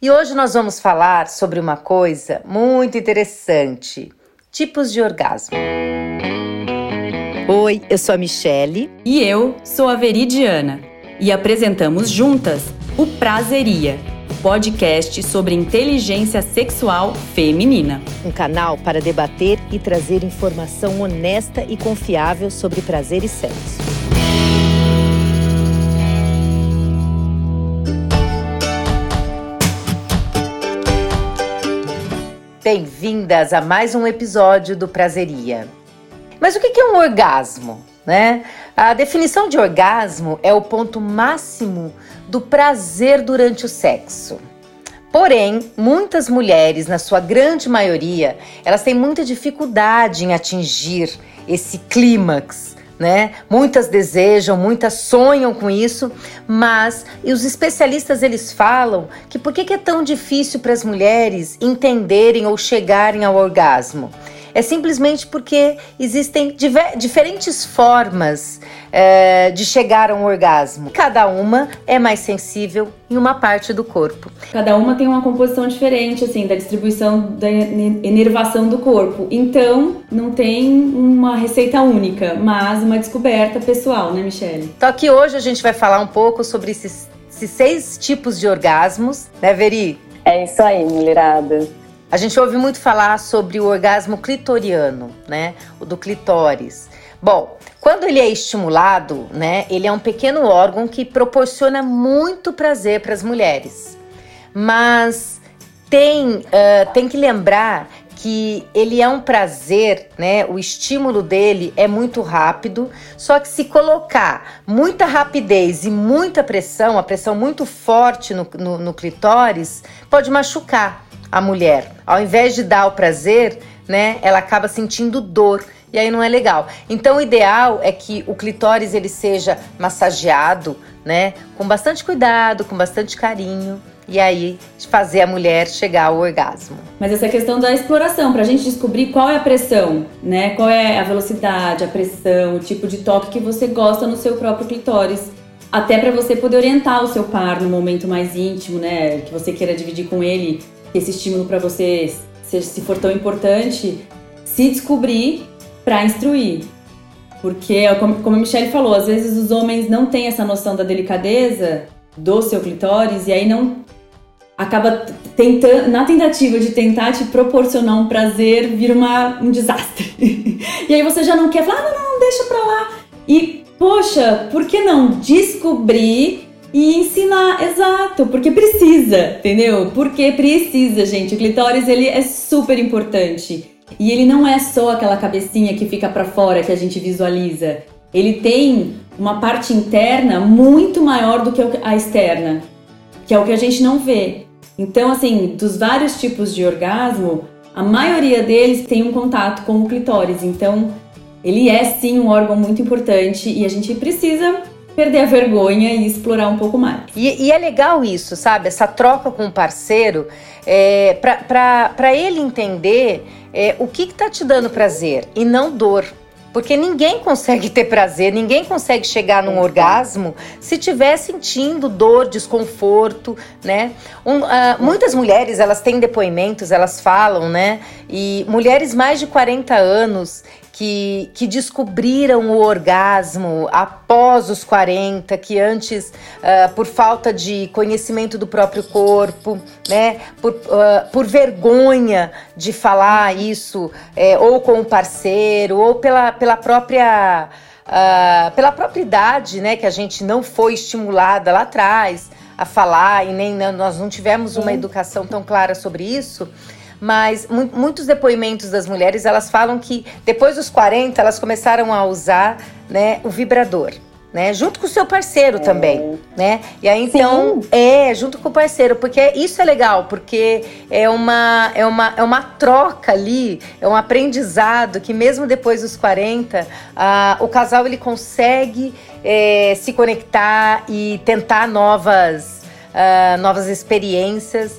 E hoje nós vamos falar sobre uma coisa muito interessante: tipos de orgasmo. Oi, eu sou a Michele. E eu sou a Veridiana. E apresentamos juntas o Prazeria, podcast sobre inteligência sexual feminina. Um canal para debater e trazer informação honesta e confiável sobre prazer e sexo. Bem-vindas a mais um episódio do Prazeria. Mas o que é um orgasmo? Né? A definição de orgasmo é o ponto máximo do prazer durante o sexo. Porém, muitas mulheres, na sua grande maioria, elas têm muita dificuldade em atingir esse clímax né? Muitas desejam, muitas sonham com isso, mas os especialistas eles falam que por que é tão difícil para as mulheres entenderem ou chegarem ao orgasmo? É simplesmente porque existem diferentes formas é, de chegar a um orgasmo. Cada uma é mais sensível em uma parte do corpo. Cada uma tem uma composição diferente, assim, da distribuição da enervação do corpo. Então, não tem uma receita única, mas uma descoberta pessoal, né, Michelle? Então, aqui hoje a gente vai falar um pouco sobre esses, esses seis tipos de orgasmos, né, Veri? É isso aí, mulherada. A gente ouve muito falar sobre o orgasmo clitoriano, né? O do clitóris. Bom, quando ele é estimulado, né, ele é um pequeno órgão que proporciona muito prazer para as mulheres. Mas tem, uh, tem que lembrar que ele é um prazer, né? O estímulo dele é muito rápido, só que se colocar muita rapidez e muita pressão, a pressão muito forte no, no, no clitóris, pode machucar a mulher. Ao invés de dar o prazer, né, ela acaba sentindo dor e aí não é legal. Então o ideal é que o clitóris ele seja massageado, né, com bastante cuidado, com bastante carinho. E aí, fazer a mulher chegar ao orgasmo. Mas essa questão da exploração, para a gente descobrir qual é a pressão, né? Qual é a velocidade, a pressão, o tipo de toque que você gosta no seu próprio clitóris. Até para você poder orientar o seu par no momento mais íntimo, né? Que você queira dividir com ele esse estímulo para você, se, se for tão importante, se descobrir para instruir. Porque, como, como a Michelle falou, às vezes os homens não têm essa noção da delicadeza do seu clitóris e aí não acaba tentando, na tentativa de tentar te proporcionar um prazer, vira uma, um desastre. e aí você já não quer falar, ah, não, não, deixa pra lá. E, poxa, por que não descobrir e ensinar, exato, porque precisa, entendeu? Porque precisa, gente. O clitóris ele é super importante. E ele não é só aquela cabecinha que fica para fora que a gente visualiza. Ele tem uma parte interna muito maior do que a externa, que é o que a gente não vê. Então, assim, dos vários tipos de orgasmo, a maioria deles tem um contato com o clitóris. Então, ele é sim um órgão muito importante e a gente precisa perder a vergonha e explorar um pouco mais. E, e é legal isso, sabe? Essa troca com o parceiro, é, para ele entender é, o que está te dando prazer e não dor. Porque ninguém consegue ter prazer, ninguém consegue chegar num orgasmo se estiver sentindo dor, desconforto, né? Um, uh, muitas mulheres, elas têm depoimentos, elas falam, né? E mulheres mais de 40 anos que, que descobriram o orgasmo após os 40, que antes, uh, por falta de conhecimento do próprio corpo, né, por, uh, por vergonha de falar isso, é, ou com o parceiro, ou pela, pela própria. Uh, pela própria idade, né, que a gente não foi estimulada lá atrás a falar e nem nós não tivemos uma educação tão clara sobre isso, mas muitos depoimentos das mulheres, elas falam que depois dos 40 elas começaram a usar, né, o vibrador. Né, junto com o seu parceiro é. também, né? E aí então Sim. é junto com o parceiro, porque isso é legal, porque é uma é uma é uma troca ali, é um aprendizado que mesmo depois dos 40, ah, o casal ele consegue é, se conectar e tentar novas ah, novas experiências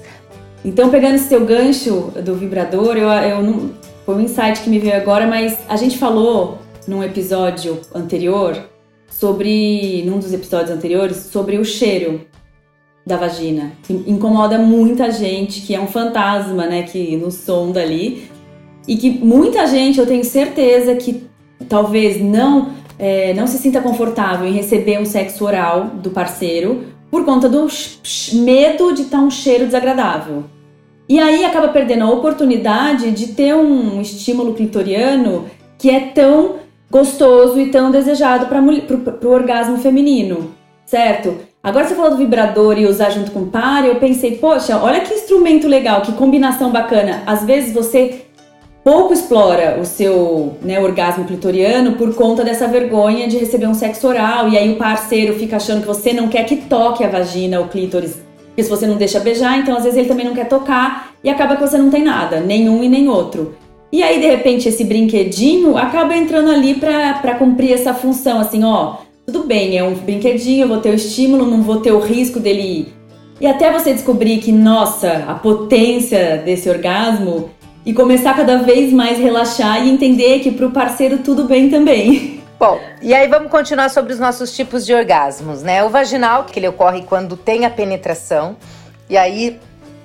então, pegando esse seu gancho do vibrador, eu, eu não, foi um insight que me veio agora, mas a gente falou num episódio anterior sobre, num dos episódios anteriores, sobre o cheiro. da vagina, que incomoda muita gente, que é um fantasma, né, que nos sonda ali, e que muita gente, eu tenho certeza que talvez não é, não se sinta confortável em receber um sexo oral do parceiro por conta do medo de estar um cheiro desagradável. E aí acaba perdendo a oportunidade de ter um estímulo clitoriano que é tão gostoso e tão desejado para o orgasmo feminino, certo? Agora você falou do vibrador e usar junto com o par, eu pensei, poxa, olha que instrumento legal, que combinação bacana. Às vezes você pouco explora o seu né, orgasmo clitoriano por conta dessa vergonha de receber um sexo oral e aí o parceiro fica achando que você não quer que toque a vagina, o clítoris, porque se você não deixa beijar, então às vezes ele também não quer tocar e acaba que você não tem nada, nenhum e nem outro. E aí, de repente, esse brinquedinho acaba entrando ali para cumprir essa função, assim, ó, tudo bem, é um brinquedinho, eu vou ter o estímulo, não vou ter o risco dele ir. E até você descobrir que, nossa, a potência desse orgasmo e começar cada vez mais relaxar e entender que para o parceiro tudo bem também. Bom, e aí vamos continuar sobre os nossos tipos de orgasmos, né? O vaginal, que ele ocorre quando tem a penetração, e aí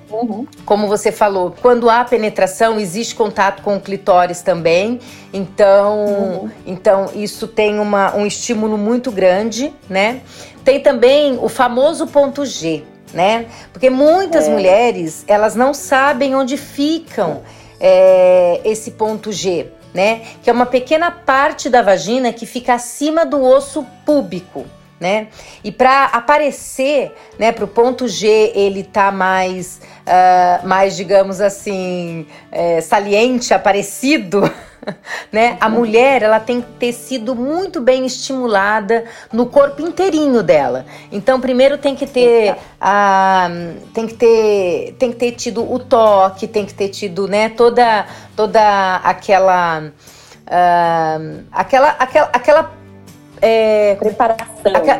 Uhum. Como você falou, quando há penetração, existe contato com o clitóris também. Então, uhum. então isso tem uma, um estímulo muito grande, né? Tem também o famoso ponto G, né? Porque muitas é. mulheres, elas não sabem onde ficam é, esse ponto G, né? Que é uma pequena parte da vagina que fica acima do osso púbico né? E para aparecer, né, para o ponto G ele tá mais, uh, mais digamos assim, é, saliente, aparecido, né? A mulher ela tem que ter sido muito bem estimulada no corpo inteirinho dela. Então primeiro tem que ter a, tem que ter tem que ter tido o toque, tem que ter tido, né, toda toda aquela uh, aquela aquela aquela é, preparação.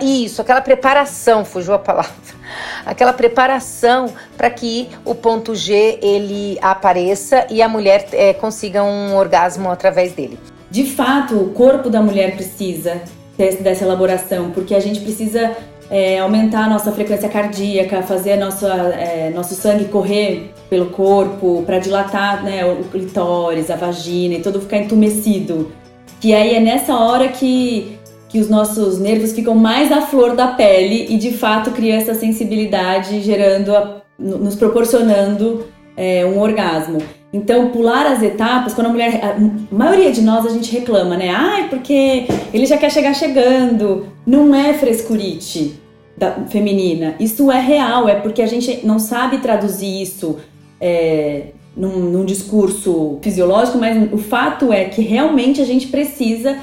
Isso, aquela preparação, fugiu a palavra. Aquela preparação para que o ponto G ele apareça e a mulher é, consiga um orgasmo através dele. De fato, o corpo da mulher precisa dessa elaboração, porque a gente precisa é, aumentar a nossa frequência cardíaca, fazer nossa, é, nosso sangue correr pelo corpo, para dilatar né, o clitóris, a vagina e tudo ficar entumecido. Que aí é nessa hora que que os nossos nervos ficam mais à flor da pele e de fato cria essa sensibilidade, gerando, a, nos proporcionando é, um orgasmo. Então, pular as etapas, quando a mulher. A maioria de nós a gente reclama, né? Ai, porque ele já quer chegar chegando. Não é frescurite da, feminina. Isso é real, é porque a gente não sabe traduzir isso é, num, num discurso fisiológico, mas o fato é que realmente a gente precisa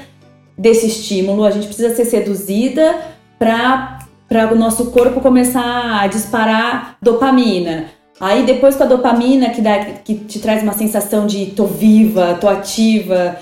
desse estímulo, a gente precisa ser seduzida para o nosso corpo começar a disparar dopamina. Aí depois com a dopamina que, dá, que te traz uma sensação de tô viva, tô ativa,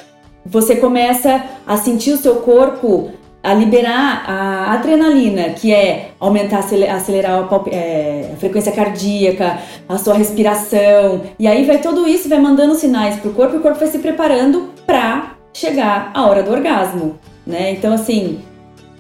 você começa a sentir o seu corpo a liberar a adrenalina, que é aumentar, acelerar a, é, a, frequência cardíaca, a sua respiração. E aí vai tudo isso, vai mandando sinais pro corpo e o corpo vai se preparando para chegar a hora do orgasmo, né? Então, assim,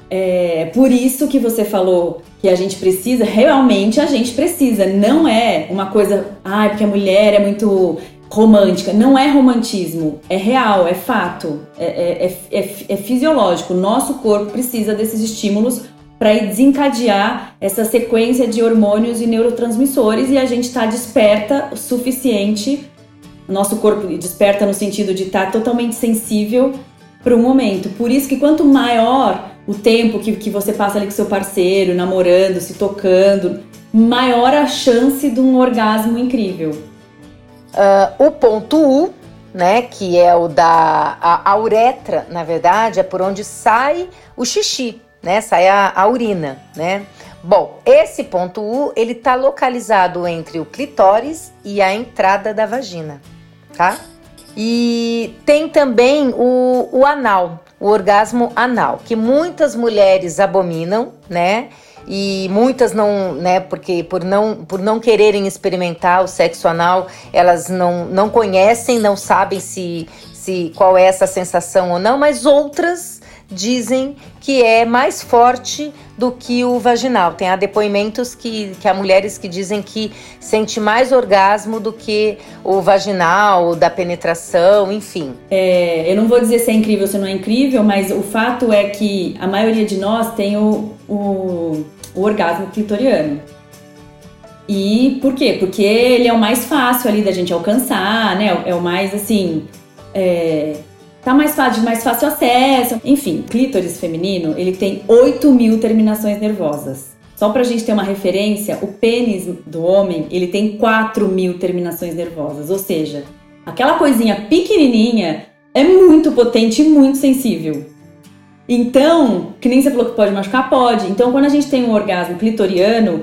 é por isso que você falou que a gente precisa, realmente a gente precisa, não é uma coisa, ai, ah, porque a mulher é muito romântica. Não é romantismo, é real, é fato, é, é, é, é, é fisiológico. Nosso corpo precisa desses estímulos para desencadear essa sequência de hormônios e neurotransmissores e a gente está desperta o suficiente nosso corpo desperta no sentido de estar tá totalmente sensível para o momento. Por isso que quanto maior o tempo que, que você passa ali com seu parceiro, namorando, se tocando, maior a chance de um orgasmo incrível. Uh, o ponto U, né, que é o da a, a, uretra, na verdade, é por onde sai o xixi, né, sai a, a urina, né. Bom, esse ponto U, ele está localizado entre o clitóris e a entrada da vagina tá? E tem também o, o anal, o orgasmo anal, que muitas mulheres abominam, né? E muitas não, né, porque por não, por não quererem experimentar o sexo anal, elas não, não conhecem, não sabem se, se qual é essa sensação ou não, mas outras dizem que é mais forte do que o vaginal. Tem há depoimentos que, que há mulheres que dizem que sente mais orgasmo do que o vaginal, da penetração, enfim. É, eu não vou dizer se é incrível ou se não é incrível, mas o fato é que a maioria de nós tem o, o, o orgasmo clitoriano. E por quê? Porque ele é o mais fácil ali da gente alcançar, né? É o mais assim. É, tá mais fácil, de mais fácil acesso. Enfim, clítoris feminino, ele tem 8 mil terminações nervosas. Só pra gente ter uma referência, o pênis do homem, ele tem 4 mil terminações nervosas. Ou seja, aquela coisinha pequenininha é muito potente e muito sensível. Então, que nem você falou que pode machucar, pode. Então, quando a gente tem um orgasmo clitoriano,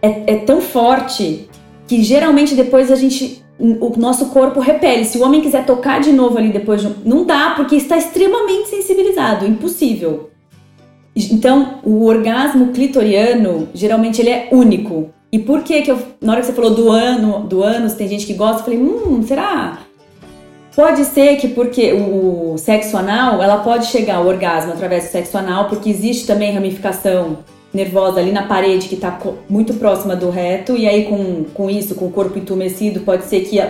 é, é tão forte que geralmente depois a gente o nosso corpo repele. Se o homem quiser tocar de novo ali depois, não dá, porque está extremamente sensibilizado, impossível. Então, o orgasmo clitoriano, geralmente ele é único. E por que que eu, na hora que você falou do ano, do ânus, tem gente que gosta, eu falei, hum, será? Pode ser que porque o sexo anal, ela pode chegar ao orgasmo através do sexo anal, porque existe também ramificação nervosa ali na parede que está muito próxima do reto, e aí com, com isso, com o corpo entumecido, pode ser que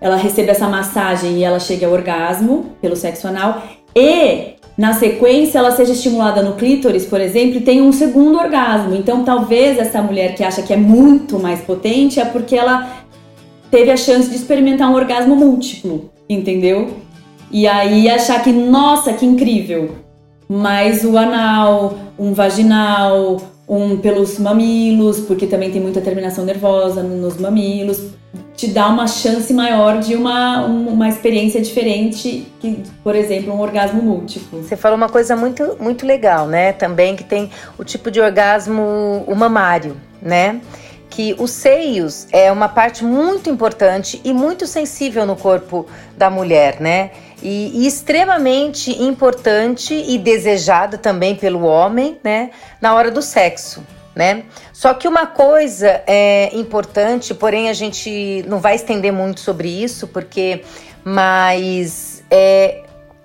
ela receba essa massagem e ela chegue ao orgasmo pelo sexo anal, e na sequência ela seja estimulada no clítoris, por exemplo, e tenha um segundo orgasmo. Então talvez essa mulher que acha que é muito mais potente é porque ela teve a chance de experimentar um orgasmo múltiplo, entendeu? E aí achar que, nossa, que incrível, mas o anal, um vaginal, um pelos mamilos, porque também tem muita terminação nervosa nos mamilos, te dá uma chance maior de uma, uma experiência diferente que, por exemplo, um orgasmo múltiplo. Você falou uma coisa muito, muito legal, né? Também que tem o tipo de orgasmo o mamário, né? Que os seios é uma parte muito importante e muito sensível no corpo da mulher, né? e, e extremamente importante e desejado também pelo homem, né, na hora do sexo. Né? Só que uma coisa é importante, porém a gente não vai estender muito sobre isso, porque mas é,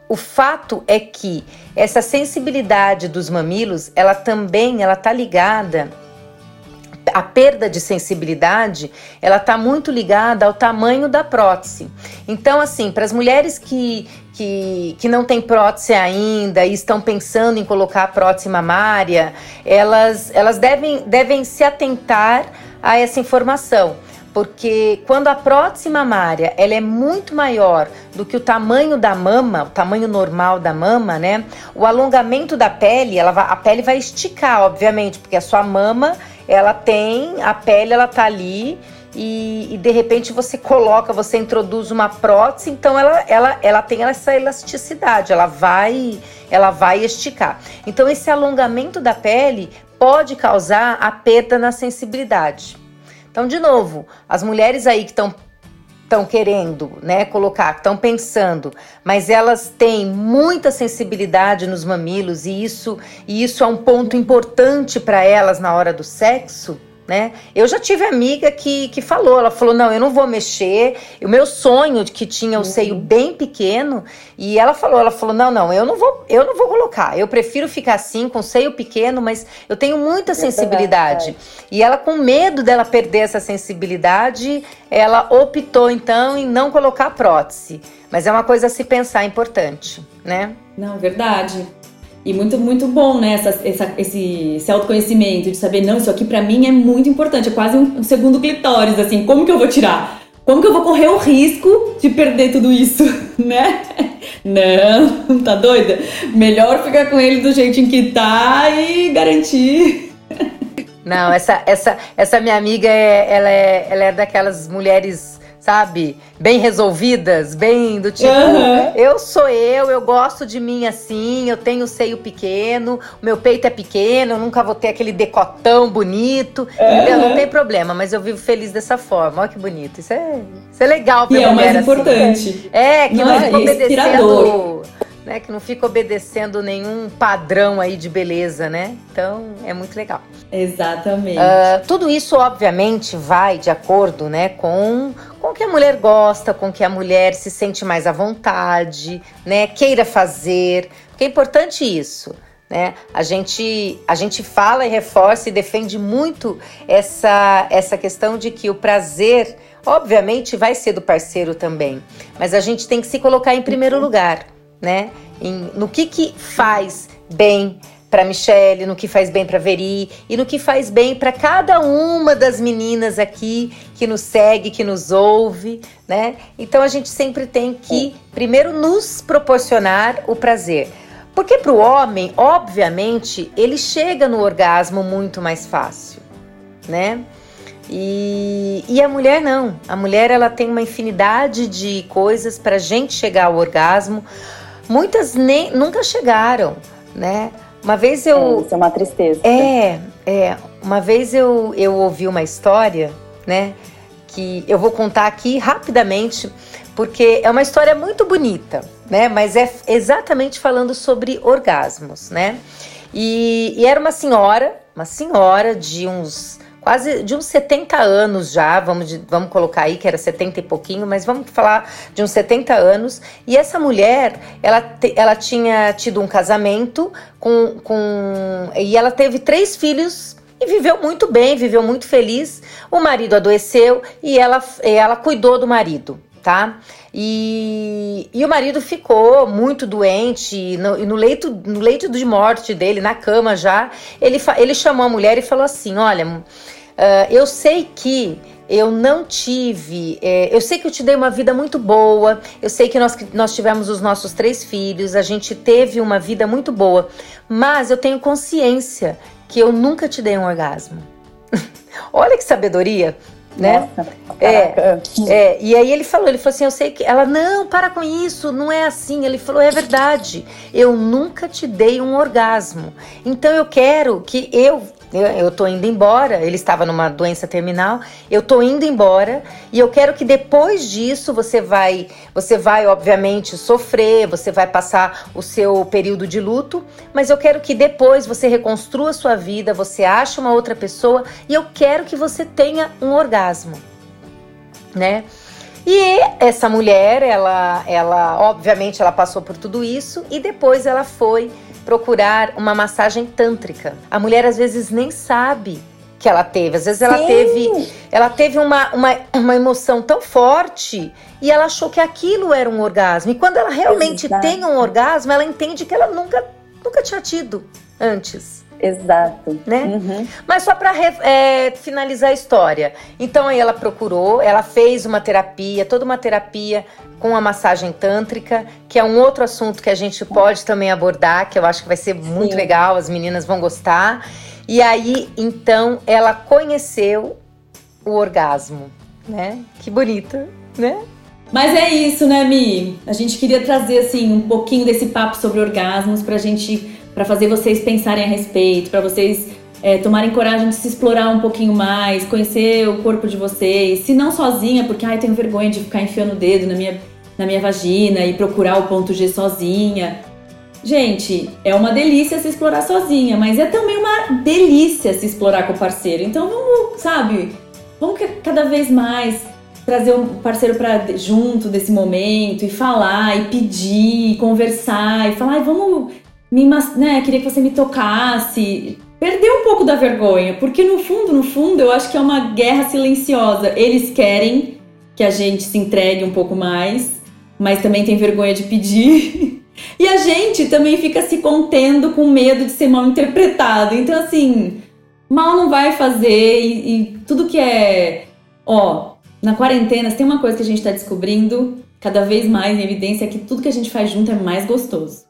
o fato é que essa sensibilidade dos mamilos, ela também ela tá ligada a perda de sensibilidade, ela está muito ligada ao tamanho da prótese. Então, assim, para as mulheres que, que, que não têm prótese ainda e estão pensando em colocar a prótese mamária, elas, elas devem, devem se atentar a essa informação. Porque quando a prótese mamária ela é muito maior do que o tamanho da mama, o tamanho normal da mama, né? O alongamento da pele, ela vai, a pele vai esticar, obviamente, porque a sua mama ela tem, a pele ela tá ali e, e, de repente você coloca, você introduz uma prótese, então ela, ela, ela tem essa elasticidade, ela vai, ela vai esticar. Então esse alongamento da pele pode causar a perda na sensibilidade. Então, de novo, as mulheres aí que estão estão querendo, né, colocar, estão pensando, mas elas têm muita sensibilidade nos mamilos e isso e isso é um ponto importante para elas na hora do sexo né? Eu já tive amiga que, que falou, ela falou, não, eu não vou mexer, o meu sonho que tinha o uhum. seio bem pequeno, e ela falou, ela falou, não, não, eu não vou, eu não vou colocar, eu prefiro ficar assim, com seio pequeno, mas eu tenho muita sensibilidade. E ela, com medo dela perder essa sensibilidade, ela optou então em não colocar prótese. Mas é uma coisa a se pensar importante, né? Não, verdade. E muito, muito bom, né? Essa, essa, esse, esse autoconhecimento de saber, não, isso aqui para mim é muito importante, é quase um, um segundo clitóris, assim, como que eu vou tirar? Como que eu vou correr o risco de perder tudo isso, né? Não, tá doida? Melhor ficar com ele do jeitinho que tá e garantir. Não, essa, essa, essa minha amiga, é, ela, é, ela é daquelas mulheres sabe? Bem resolvidas, bem do tipo, uhum. eu sou eu, eu gosto de mim assim, eu tenho seio pequeno, o meu peito é pequeno, eu nunca vou ter aquele decotão bonito, uhum. não tem problema, mas eu vivo feliz dessa forma. Olha que bonito. Isso é, isso é legal pra e mulher, é o mais assim. importante. É, que não, não é, fica obedecendo né, que não fica obedecendo nenhum padrão aí de beleza, né? Então é muito legal. Exatamente. Uh, tudo isso, obviamente, vai de acordo, né, com que a mulher gosta, com que a mulher se sente mais à vontade, né, queira fazer. Porque é importante isso. Né? A, gente, a gente fala e reforça e defende muito essa, essa questão de que o prazer, obviamente, vai ser do parceiro também, mas a gente tem que se colocar em primeiro uhum. lugar, né? Em, no que, que faz bem para Michelle, no que faz bem para Veri e no que faz bem para cada uma das meninas aqui que nos segue, que nos ouve, né? Então a gente sempre tem que primeiro nos proporcionar o prazer. Porque para o homem, obviamente, ele chega no orgasmo muito mais fácil, né? E, e a mulher não. A mulher ela tem uma infinidade de coisas para gente chegar ao orgasmo. Muitas nem nunca chegaram, né? Uma vez eu. É, isso é uma tristeza. É, é. Uma vez eu, eu ouvi uma história, né? Que eu vou contar aqui rapidamente, porque é uma história muito bonita, né? Mas é exatamente falando sobre orgasmos, né? E, e era uma senhora, uma senhora de uns quase de uns 70 anos já, vamos, vamos colocar aí que era 70 e pouquinho, mas vamos falar de uns 70 anos. E essa mulher, ela, te, ela tinha tido um casamento com, com. E ela teve três filhos e viveu muito bem, viveu muito feliz. O marido adoeceu e ela, ela cuidou do marido, tá? E, e o marido ficou muito doente e no, e no, leito, no leito de morte dele, na cama já, ele, ele chamou a mulher e falou assim: Olha, uh, eu sei que eu não tive. É, eu sei que eu te dei uma vida muito boa, eu sei que nós, nós tivemos os nossos três filhos, a gente teve uma vida muito boa, mas eu tenho consciência que eu nunca te dei um orgasmo. Olha que sabedoria! né? Nossa, é, é, e aí ele falou, ele falou assim, eu sei que ela não para com isso, não é assim. Ele falou, é verdade. Eu nunca te dei um orgasmo. Então eu quero que eu eu, tô indo embora, ele estava numa doença terminal, eu tô indo embora e eu quero que depois disso você vai, você vai obviamente sofrer, você vai passar o seu período de luto, mas eu quero que depois você reconstrua sua vida, você ache uma outra pessoa e eu quero que você tenha um orgasmo, né? E essa mulher, ela, ela, obviamente, ela passou por tudo isso e depois ela foi procurar uma massagem tântrica. A mulher às vezes nem sabe que ela teve. Às vezes ela Sim. teve, ela teve uma, uma, uma emoção tão forte e ela achou que aquilo era um orgasmo. E quando ela realmente Exato. tem um orgasmo, ela entende que ela nunca, nunca tinha tido antes. Exato. Né? Uhum. Mas só para é, finalizar a história. Então aí ela procurou, ela fez uma terapia, toda uma terapia com a massagem tântrica, que é um outro assunto que a gente pode também abordar, que eu acho que vai ser muito Sim. legal, as meninas vão gostar. E aí, então, ela conheceu o orgasmo, né? Que bonito, né? Mas é isso, né, Mi? A gente queria trazer assim um pouquinho desse papo sobre orgasmos pra gente para fazer vocês pensarem a respeito, para vocês é, tomarem coragem de se explorar um pouquinho mais, conhecer o corpo de vocês, se não sozinha, porque ai, tenho vergonha de ficar enfiando o dedo na minha, na minha vagina e procurar o ponto G sozinha. Gente, é uma delícia se explorar sozinha, mas é também uma delícia se explorar com o parceiro. Então vamos, sabe, vamos cada vez mais trazer um parceiro para junto desse momento e falar e pedir, e conversar e falar, vamos me, né, queria que você me tocasse. Perder um pouco da vergonha, porque no fundo, no fundo, eu acho que é uma guerra silenciosa. Eles querem que a gente se entregue um pouco mais, mas também tem vergonha de pedir. e a gente também fica se contendo com medo de ser mal interpretado. Então, assim, mal não vai fazer e, e tudo que é. Ó, na quarentena, tem uma coisa que a gente tá descobrindo cada vez mais em evidência: é que tudo que a gente faz junto é mais gostoso.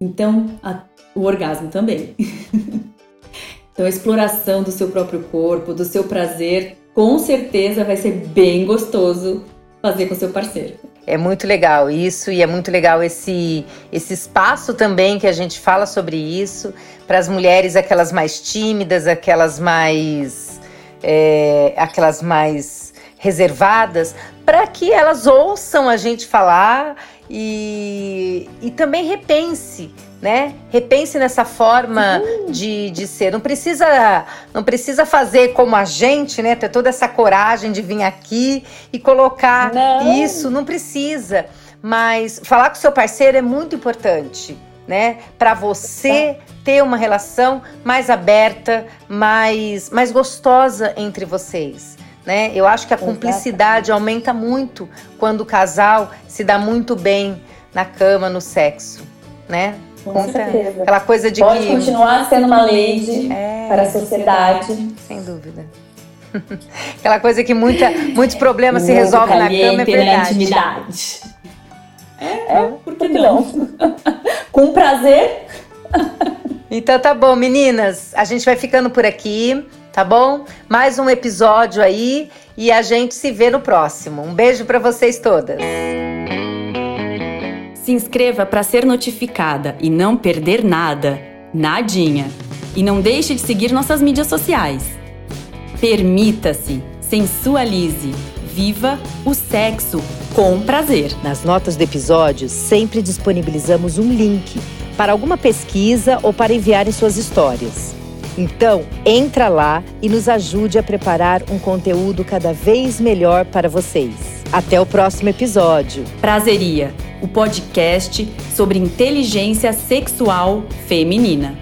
Então, a, o orgasmo também. então, a exploração do seu próprio corpo, do seu prazer, com certeza vai ser bem gostoso fazer com seu parceiro. É muito legal isso e é muito legal esse, esse espaço também que a gente fala sobre isso para as mulheres, aquelas mais tímidas, aquelas mais, é, aquelas mais reservadas, para que elas ouçam a gente falar e, e também repense, né? Repense nessa forma de, de ser. Não precisa, não precisa fazer como a gente, né? Ter toda essa coragem de vir aqui e colocar não. isso. Não precisa. Mas falar com seu parceiro é muito importante. né? Para você ter uma relação mais aberta, mais, mais gostosa entre vocês. Né? Eu acho que a cumplicidade aumenta muito quando o casal se dá muito bem na cama, no sexo, né? Com certeza. Aquela coisa de Pode que... continuar sendo uma lady é, para a sociedade. Sem dúvida. Aquela coisa que muita, muitos problemas se resolvem na cama, é verdade. Na intimidade. É, é por que não? Com prazer. Então tá bom, meninas. A gente vai ficando por aqui, tá bom? Mais um episódio aí e a gente se vê no próximo. Um beijo para vocês todas. Se inscreva para ser notificada e não perder nada, nadinha. E não deixe de seguir nossas mídias sociais. Permita-se, sensualize, viva o sexo com prazer. Nas notas do episódio, sempre disponibilizamos um link para alguma pesquisa ou para enviar em suas histórias. Então, entra lá e nos ajude a preparar um conteúdo cada vez melhor para vocês. Até o próximo episódio. Prazeria, o podcast sobre inteligência sexual feminina.